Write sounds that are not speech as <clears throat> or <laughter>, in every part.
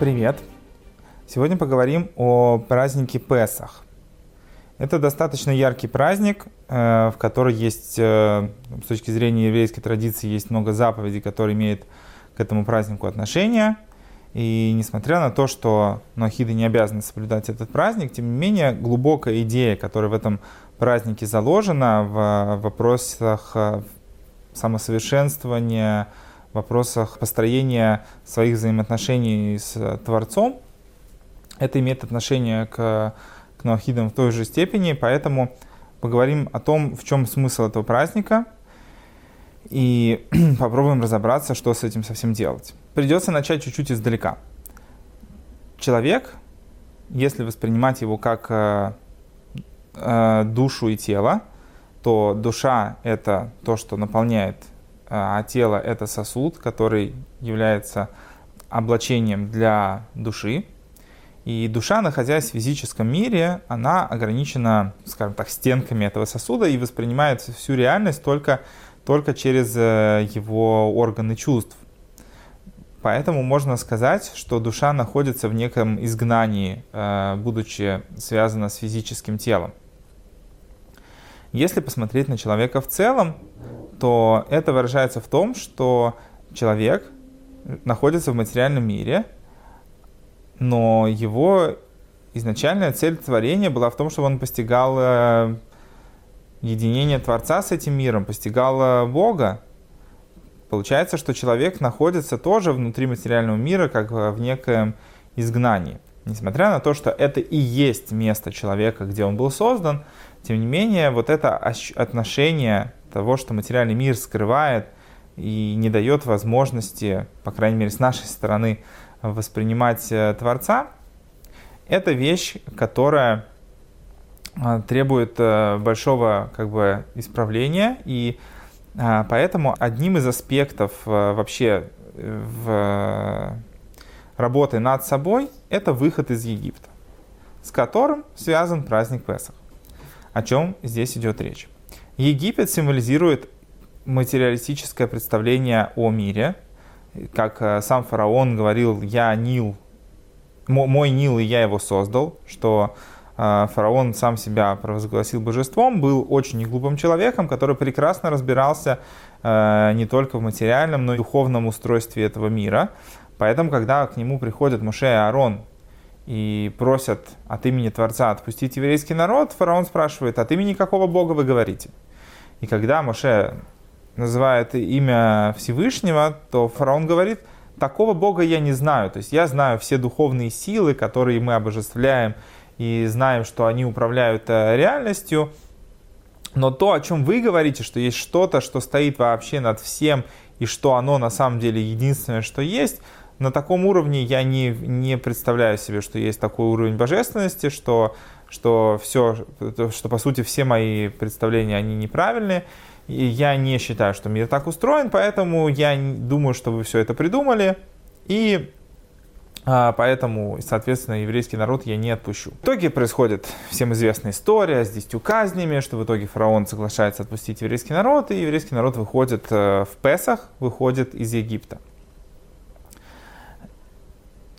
Привет! Сегодня поговорим о празднике Песах. Это достаточно яркий праздник, э, в который есть, э, с точки зрения еврейской традиции, есть много заповедей, которые имеют к этому празднику отношение. И несмотря на то, что нохиды не обязаны соблюдать этот праздник, тем не менее глубокая идея, которая в этом празднике заложена в вопросах э, самосовершенствования, вопросах построения своих взаимоотношений с Творцом, это имеет отношение к, к ноахидам в той же степени, поэтому поговорим о том, в чем смысл этого праздника, и <clears throat> попробуем разобраться, что с этим совсем делать. Придется начать чуть-чуть издалека. Человек, если воспринимать его как э, э, душу и тело, то душа — это то, что наполняет, э, а тело — это сосуд, который является облачением для души. И душа, находясь в физическом мире, она ограничена, скажем так, стенками этого сосуда и воспринимает всю реальность только, только через э, его органы чувств. Поэтому можно сказать, что душа находится в неком изгнании, э, будучи связана с физическим телом. Если посмотреть на человека в целом, то это выражается в том, что человек находится в материальном мире, но его изначальная цель творения была в том, чтобы он постигал э, единение Творца с этим миром, постигал э, Бога. Получается, что человек находится тоже внутри материального мира, как в некоем изгнании. Несмотря на то, что это и есть место человека, где он был создан, тем не менее, вот это отношение того, что материальный мир скрывает и не дает возможности, по крайней мере, с нашей стороны, воспринимать э, Творца, это вещь, которая э, требует э, большого как бы, исправления, и поэтому одним из аспектов вообще в работы над собой это выход из Египта, с которым связан праздник Песах. О чем здесь идет речь? Египет символизирует материалистическое представление о мире, как э, сам фараон говорил, я Нил, мой Нил и я его создал, что э, фараон сам себя провозгласил божеством, был очень неглупым человеком, который прекрасно разбирался э, не только в материальном, но и духовном устройстве этого мира. Поэтому, когда к нему приходят Муше и Аарон и просят от имени Творца отпустить еврейский народ, фараон спрашивает, от имени какого Бога вы говорите? И когда Моше называет имя Всевышнего, то фараон говорит, такого Бога я не знаю. То есть я знаю все духовные силы, которые мы обожествляем и знаем, что они управляют э, реальностью. Но то, о чем вы говорите, что есть что-то, что стоит вообще над всем, и что оно на самом деле единственное, что есть, на таком уровне я не, не представляю себе, что есть такой уровень божественности, что, что все, что по сути все мои представления, они неправильные. И я не считаю, что мир так устроен, поэтому я думаю, что вы все это придумали. И а, Поэтому, соответственно, еврейский народ я не отпущу. В итоге происходит всем известная история с десятью казнями, что в итоге фараон соглашается отпустить еврейский народ, и еврейский народ выходит э, в Песах, выходит из Египта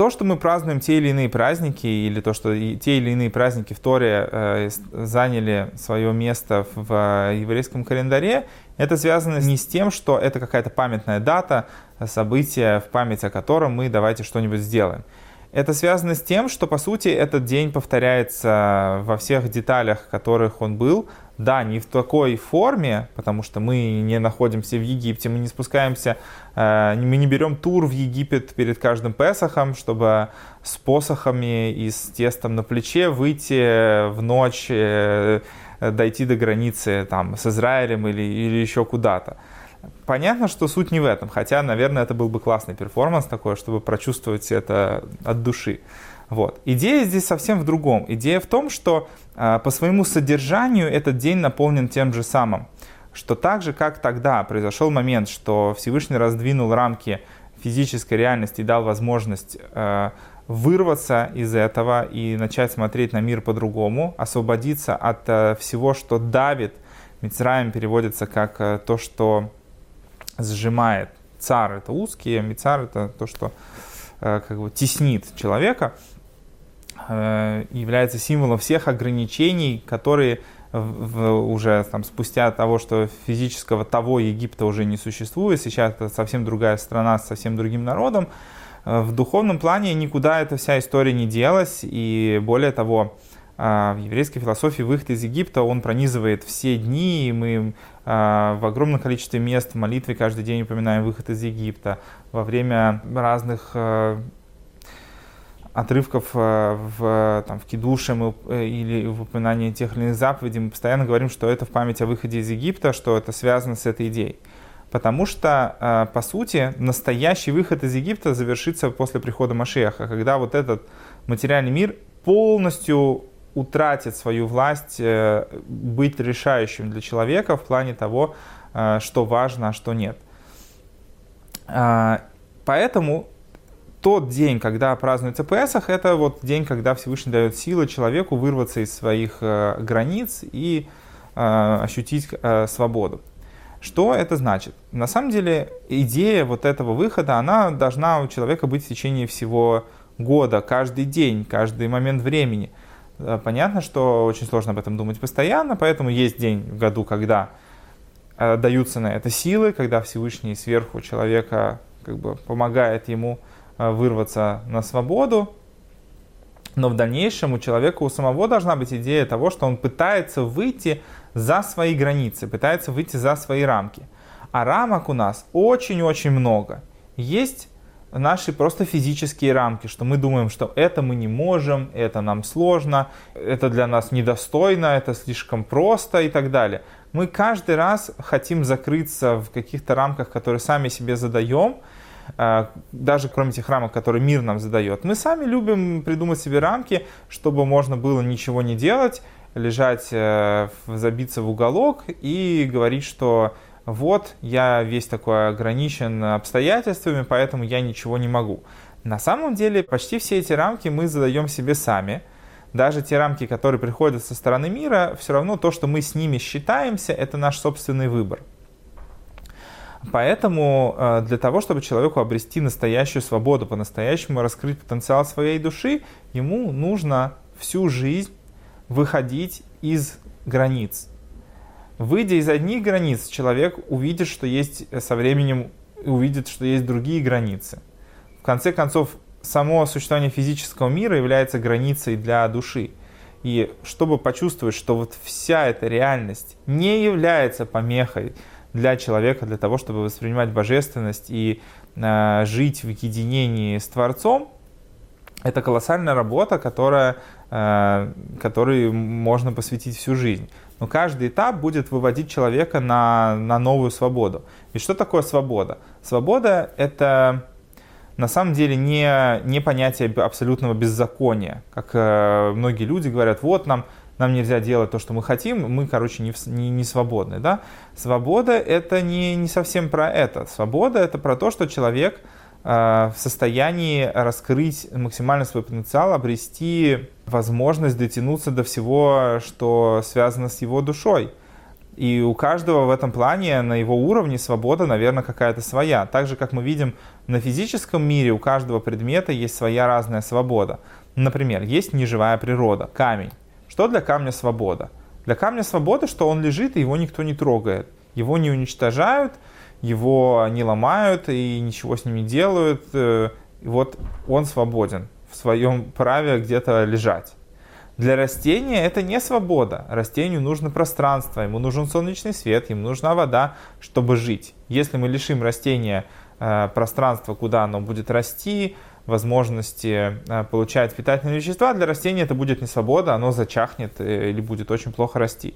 то, что мы празднуем те или иные праздники, или то, что те или иные праздники в Торе э, заняли свое место в э, еврейском календаре, это связано не с тем, что это какая-то памятная дата, событие, в память о котором мы давайте что-нибудь сделаем. Это связано с тем, что, по сути, этот день повторяется во всех деталях, в которых он был. Да, не в такой форме, потому что мы не находимся в Египте, мы не спускаемся, э, мы не берем тур в Египет перед каждым Песохом, чтобы с посохами и с тестом на плече выйти в ночь, э, дойти до границы там, с Израилем или, или еще куда-то. Понятно, что суть не в этом, хотя, наверное, это был бы классный перформанс такой, чтобы прочувствовать это от души. Вот. Идея здесь совсем в другом. Идея в том, что э, по своему содержанию этот день наполнен тем же самым. Что так же, как тогда произошел момент, что Всевышний раздвинул рамки физической реальности и дал возможность э, вырваться из этого и начать смотреть на мир по-другому, освободиться от э, всего, что давит. Мицраем переводится как э, то, что сжимает. Цар это узкие, мицар это то, что как бы теснит человека, является символом всех ограничений, которые в, уже там, спустя того, что физического того Египта уже не существует, сейчас это совсем другая страна с совсем другим народом, в духовном плане никуда эта вся история не делась, и более того, а, в еврейской философии выход из Египта, он пронизывает все дни, и мы в огромном количестве мест в молитве каждый день упоминаем выход из Египта. Во время разных отрывков в, там, в Кидуше мы, э, или в упоминании тех или иных заповедей мы постоянно говорим, что это в память о выходе из Египта, что это связано с этой идеей. Потому что, по сути, настоящий выход из Египта завершится после прихода Машеха, когда вот этот материальный мир полностью утратит свою власть э, быть решающим для человека в плане того, э, что важно, а что нет. А, поэтому тот день, когда празднуется Песах, это вот день, когда Всевышний дает силы человеку вырваться из своих э, границ и ощутить свободу. Что это значит? На самом деле идея вот этого выхода, она должна у человека быть в течение всего года, каждый день, каждый момент времени – Э, понятно, что очень сложно об этом думать постоянно, поэтому есть день в году, когда э, даются на это силы, когда Всевышний сверху человека как бы помогает ему э, вырваться на свободу. Но в дальнейшем у человека у самого должна быть идея того, что он пытается выйти за свои границы, пытается выйти за свои рамки. А рамок у нас очень-очень много. Есть наши просто физические рамки, что мы думаем, что это мы не можем, это нам сложно, это для нас недостойно, это слишком просто и так далее. Мы каждый раз хотим закрыться в каких-то рамках, которые сами себе задаем, э, даже кроме тех рамок, которые мир нам задает. Мы сами любим придумать себе рамки, чтобы можно было ничего не делать, лежать, э, забиться в уголок и говорить, что вот я весь такой ограничен обстоятельствами, поэтому я ничего не могу. На самом деле почти все эти рамки мы задаем себе сами. Даже те рамки, которые приходят со стороны мира, все равно то, что мы с ними считаемся, это наш собственный выбор. Поэтому э, для того, чтобы человеку обрести настоящую свободу, по-настоящему раскрыть потенциал своей души, ему нужно всю жизнь выходить из границ. Выйдя из одних границ, человек увидит, что есть э, со временем, увидит, что есть другие границы. В конце концов, само существование физического мира является границей для души. И чтобы почувствовать, что вот вся эта реальность не является помехой для человека, для того, чтобы воспринимать божественность и э, жить в единении с Творцом, это колоссальная работа, которая, э, которой можно посвятить всю жизнь но каждый этап будет выводить человека на, на новую свободу. И что такое свобода? Свобода — это на самом деле не, не понятие абсолютного беззакония, как э, многие люди говорят, вот нам, нам нельзя делать то, что мы хотим, мы, короче, не, не, не свободны. Да? Свобода — это не, не совсем про это. Свобода — это про то, что человек э, в состоянии раскрыть максимально свой потенциал, обрести возможность дотянуться до всего, что связано с его душой. И у каждого в этом плане на его уровне свобода, наверное, какая-то своя. Так же, как мы видим на физическом мире, у каждого предмета есть своя разная свобода. Например, есть неживая природа, камень. Что для камня свобода? Для камня свобода, что он лежит и его никто не трогает. Его не уничтожают, его не ломают и ничего с ним не делают. Э, и вот он свободен в своем праве где-то лежать. Для растения это не свобода. Растению нужно пространство, ему нужен солнечный свет, ему нужна вода, чтобы жить. Если мы лишим растения э, пространства, куда оно будет расти, возможности э, получать питательные вещества, для растения это будет не свобода, оно зачахнет э, или будет очень плохо расти.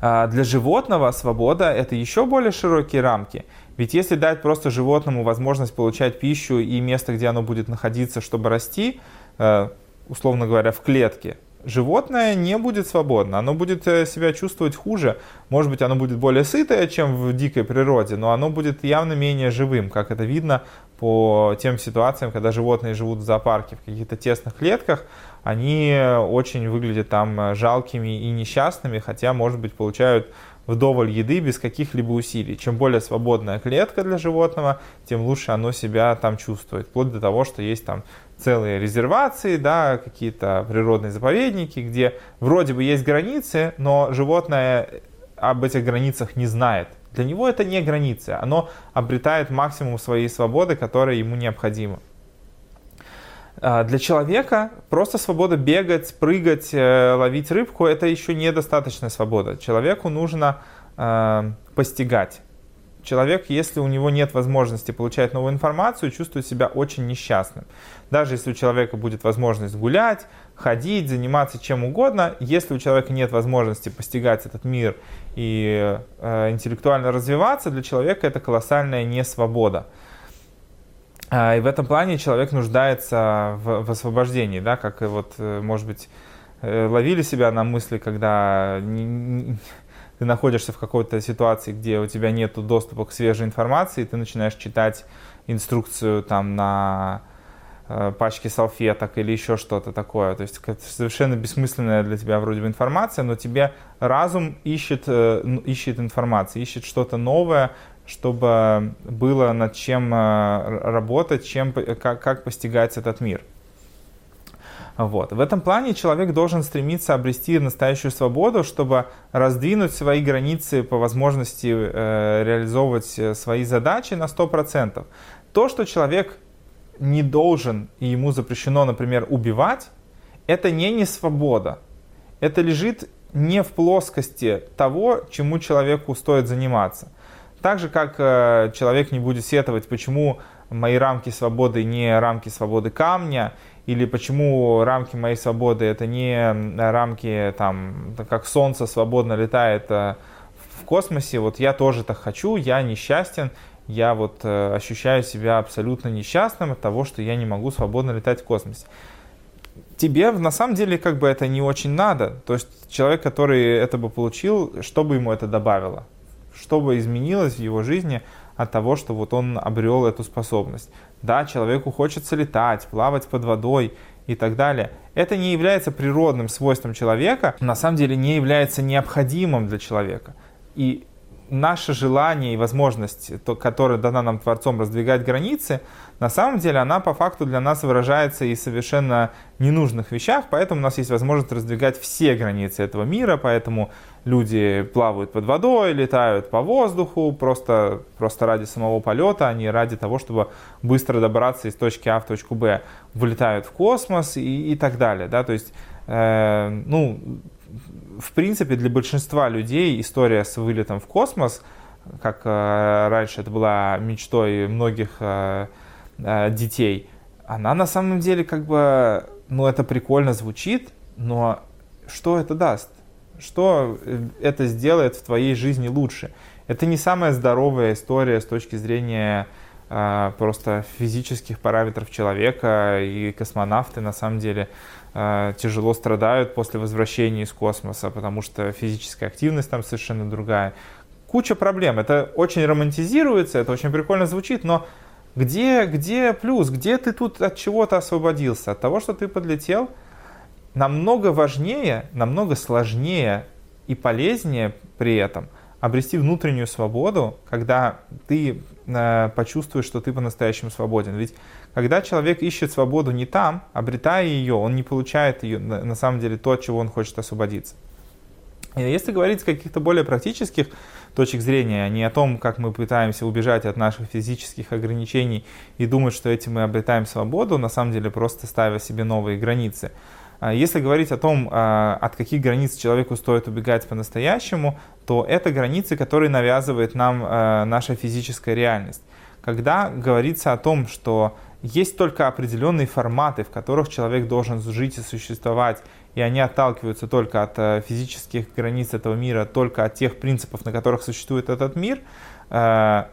А для животного свобода – это еще более широкие рамки. Ведь если дать просто животному возможность получать пищу и место, где оно будет находиться, чтобы расти, э, условно говоря, в клетке, животное не будет свободно, оно будет э, себя чувствовать хуже. Может быть, оно будет более сытое, чем в дикой природе, но оно будет явно менее живым, как это видно по тем ситуациям, когда животные живут в зоопарке в каких-то тесных клетках, они очень выглядят там жалкими и несчастными, хотя, может быть, получают вдоволь еды без каких-либо усилий. Чем более свободная клетка для животного, тем лучше оно себя там чувствует. Вплоть до того, что есть там целые резервации, да, какие-то природные заповедники, где вроде бы есть границы, но животное об этих границах не знает. Для него это не границы, оно обретает максимум своей свободы, которая ему необходима. А, для человека просто свобода бегать, прыгать, э, ловить рыбку – это еще недостаточная свобода. Человеку нужно э, постигать. Человек, если у него нет возможности получать новую информацию, чувствует себя очень несчастным. Даже если у человека будет возможность гулять, ходить, заниматься чем угодно, если у человека нет возможности постигать этот мир и э, интеллектуально развиваться, для человека это колоссальная несвобода. А, и в этом плане человек нуждается в, в освобождении, да, как вот, э, может быть, э, ловили себя на мысли, когда ты находишься в какой-то ситуации, где у тебя нет доступа к свежей информации, ты начинаешь читать инструкцию там на э, пачке салфеток или еще что-то такое. То есть совершенно бессмысленная для тебя вроде бы информация, но тебе разум ищет, э, ищет информацию, ищет что-то новое, чтобы было над чем э, работать, чем, как, как постигать этот мир. Вот. В этом плане человек должен стремиться обрести настоящую свободу, чтобы раздвинуть свои границы по возможности э, реализовывать э, свои задачи на 100%. То, что человек не должен и ему запрещено, например, убивать, это не не свобода. Это лежит не в плоскости того, чему человеку стоит заниматься. Так же, как э, человек не будет сетовать, почему мои рамки свободы не рамки свободы камня, или почему рамки моей свободы это не рамки, там, как солнце свободно летает э, в космосе, вот я тоже так хочу, я несчастен, я вот э, ощущаю себя абсолютно несчастным от того, что я не могу свободно летать в космосе. Тебе на самом деле как бы это не очень надо. То есть человек, который это бы получил, что бы ему это добавило? что бы изменилось в его жизни от того, что вот он обрел эту способность. Да, человеку хочется летать, плавать под водой и так далее. Это не является природным свойством человека, на самом деле не является необходимым для человека. И наше желание и возможность, то, которая дана нам Творцом раздвигать границы, на самом деле она по факту для нас выражается и совершенно ненужных вещах, поэтому у нас есть возможность раздвигать все границы этого мира, поэтому люди плавают под водой, летают по воздуху, просто, просто ради самого полета, а не ради того, чтобы быстро добраться из точки А в точку Б, вылетают в космос и, и так далее. Да? То есть, э, ну, в принципе, для большинства людей история с вылетом в космос, как э, раньше это была мечтой многих э, э, детей, она на самом деле как бы, ну, это прикольно звучит, но что это даст? Что это сделает в твоей жизни лучше? Это не самая здоровая история с точки зрения просто физических параметров человека, и космонавты на самом деле Э, тяжело страдают после возвращения из космоса, потому что физическая активность там совершенно другая. Куча проблем. Это очень романтизируется, это очень прикольно звучит, но где, где плюс? Где ты тут от чего-то освободился? От того, что ты подлетел? Намного важнее, намного сложнее и полезнее при этом обрести внутреннюю свободу, когда ты э, почувствуешь, что ты по-настоящему свободен. Ведь когда человек ищет свободу не там, обретая ее, он не получает ее, на самом деле, то, от чего он хочет освободиться. И если говорить с каких-то более практических точек зрения, а не о том, как мы пытаемся убежать от наших физических ограничений и думать, что этим мы обретаем свободу, на самом деле просто ставя себе новые границы. А если говорить о том, а, от каких границ человеку стоит убегать по-настоящему, то это границы, которые навязывает нам а, наша физическая реальность. Когда говорится о том, что есть только определенные форматы, в которых человек должен жить и существовать, и они отталкиваются только от э, физических границ этого мира, только от тех принципов, на которых существует этот мир, э,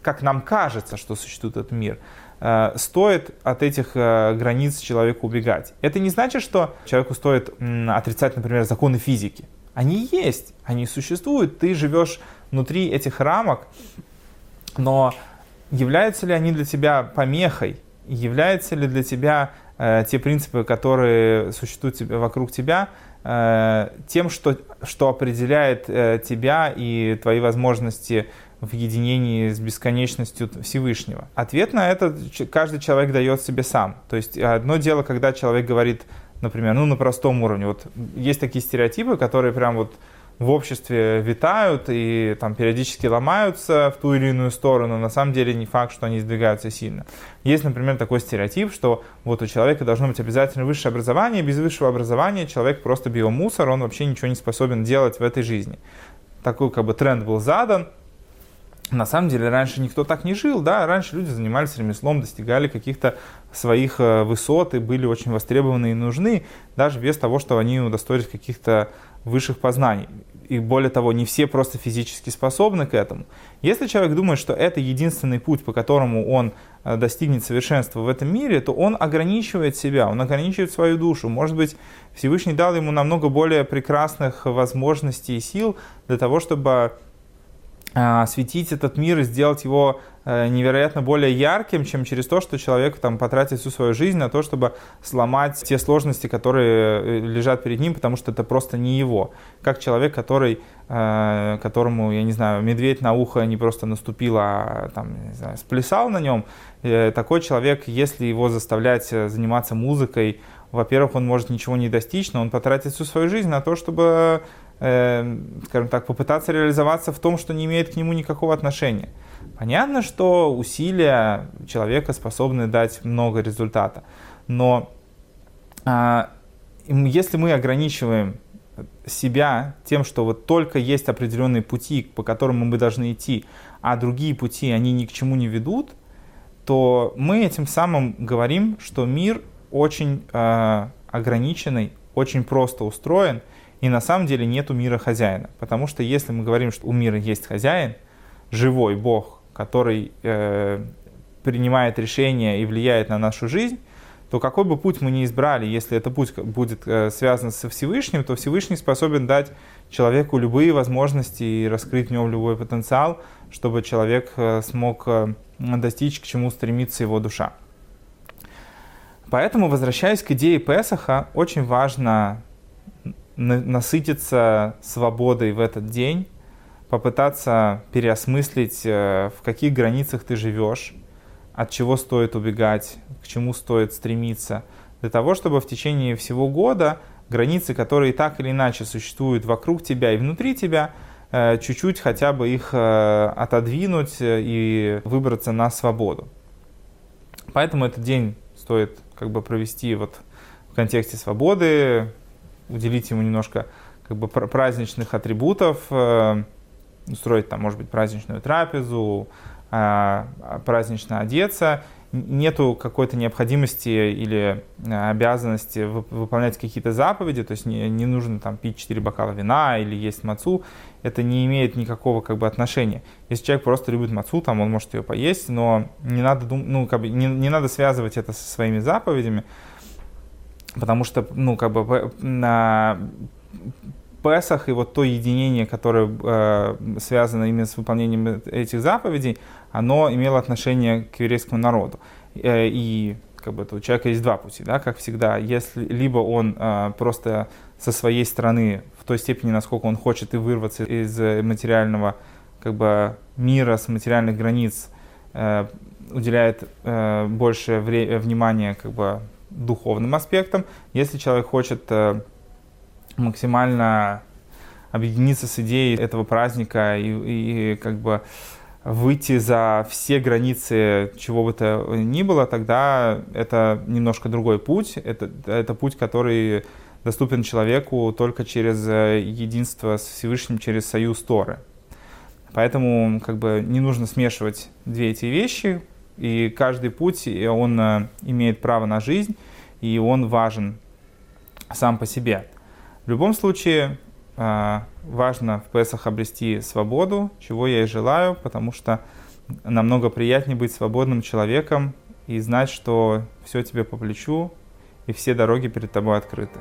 как нам кажется, что существует этот мир, стоит от этих границ человеку убегать. Это не значит, что человеку стоит отрицать, например, законы физики. Они есть, они существуют, ты живешь внутри этих рамок, но являются ли они для тебя помехой, является ли для тебя э, те принципы, которые существуют вокруг тебя, э, тем, что, что определяет э, тебя и твои возможности в единении с бесконечностью Всевышнего? Ответ на это каждый человек дает себе сам. То есть одно дело, когда человек говорит, например, ну на простом уровне, вот есть такие стереотипы, которые прям вот в обществе витают и там периодически ломаются в ту или иную сторону, на самом деле не факт, что они сдвигаются сильно. Есть, например, такой стереотип, что вот у человека должно быть обязательно высшее образование, без высшего образования человек просто биомусор, он вообще ничего не способен делать в этой жизни. Такой как бы тренд был задан, на самом деле раньше никто так не жил, да, раньше люди занимались ремеслом, достигали каких-то своих э, высот и были очень востребованы и нужны, даже без того, что они удостоились каких-то высших познаний. И более того, не все просто физически способны к этому. Если человек думает, что это единственный путь, по которому он э, достигнет совершенства в этом мире, то он ограничивает себя, он ограничивает свою душу. Может быть, Всевышний дал ему намного более прекрасных возможностей и сил для того, чтобы осветить этот мир и сделать его э, невероятно более ярким, чем через то, что человек там потратит всю свою жизнь на то, чтобы сломать те сложности, которые э, лежат перед ним, потому что это просто не его. Как человек, который, э, которому, я не знаю, медведь на ухо не просто наступил, а там, не знаю, сплясал на нем, такой человек, если его заставлять заниматься музыкой, во-первых, он может ничего не достичь, но он потратит всю свою жизнь на то, чтобы э, скажем так, попытаться реализоваться в том, что не имеет к нему никакого отношения. Понятно, что усилия человека способны дать много результата, но э, если мы ограничиваем себя тем, что вот только есть определенные пути, по которым мы должны идти, а другие пути, они ни к чему не ведут, то мы этим самым говорим, что мир очень э, ограниченный, очень просто устроен – и на самом деле нету мира хозяина. Потому что если мы говорим, что у мира есть хозяин, живой Бог, который э, принимает решения и влияет на нашу жизнь, то какой бы путь мы ни избрали, если этот путь будет э, связан со Всевышним, то Всевышний способен дать человеку любые возможности и раскрыть в нем любой потенциал, чтобы человек э, смог э, достичь, к чему стремится его душа. Поэтому, возвращаясь к идее Песаха, очень важно насытиться свободой в этот день, попытаться переосмыслить, э, в каких границах ты живешь, от чего стоит убегать, к чему стоит стремиться, для того, чтобы в течение всего года границы, которые так или иначе существуют вокруг тебя и внутри тебя, э, чуть-чуть хотя бы их э, отодвинуть и выбраться на свободу. Поэтому этот день стоит как бы провести вот в контексте свободы, уделить ему немножко как бы праздничных атрибутов, э, устроить там, может быть, праздничную трапезу, а, празднично одеться. Нету какой-то необходимости или э, обязанности выполнять какие-то заповеди, то есть не, не нужно там пить 4 бокала вина или есть мацу, это не имеет никакого как бы отношения. Если человек просто любит мацу, там он может ее поесть, но не надо, ну, как бы, не, не надо связывать это со своими заповедями, потому что, ну, как бы на Песах и вот то единение, которое э, связано именно с выполнением этих заповедей, оно имело отношение к еврейскому народу. Э, и как бы у человека есть два пути, да, как всегда. Если либо он э, просто со своей стороны в той степени, насколько он хочет и вырваться из материального как бы мира, с материальных границ, э, уделяет э, больше внимания как бы духовным аспектом. Если человек хочет э, максимально объединиться с идеей этого праздника и, и как бы выйти за все границы чего бы то ни было, тогда это немножко другой путь. Это, это путь, который доступен человеку только через э, единство с Всевышним, через союз Торы. Поэтому как бы не нужно смешивать две эти вещи, и каждый путь, он э, имеет право на жизнь, и он важен сам по себе. В любом случае, э, важно в Песах обрести свободу, чего я и желаю, потому что намного приятнее быть свободным человеком и знать, что все тебе по плечу, и все дороги перед тобой открыты.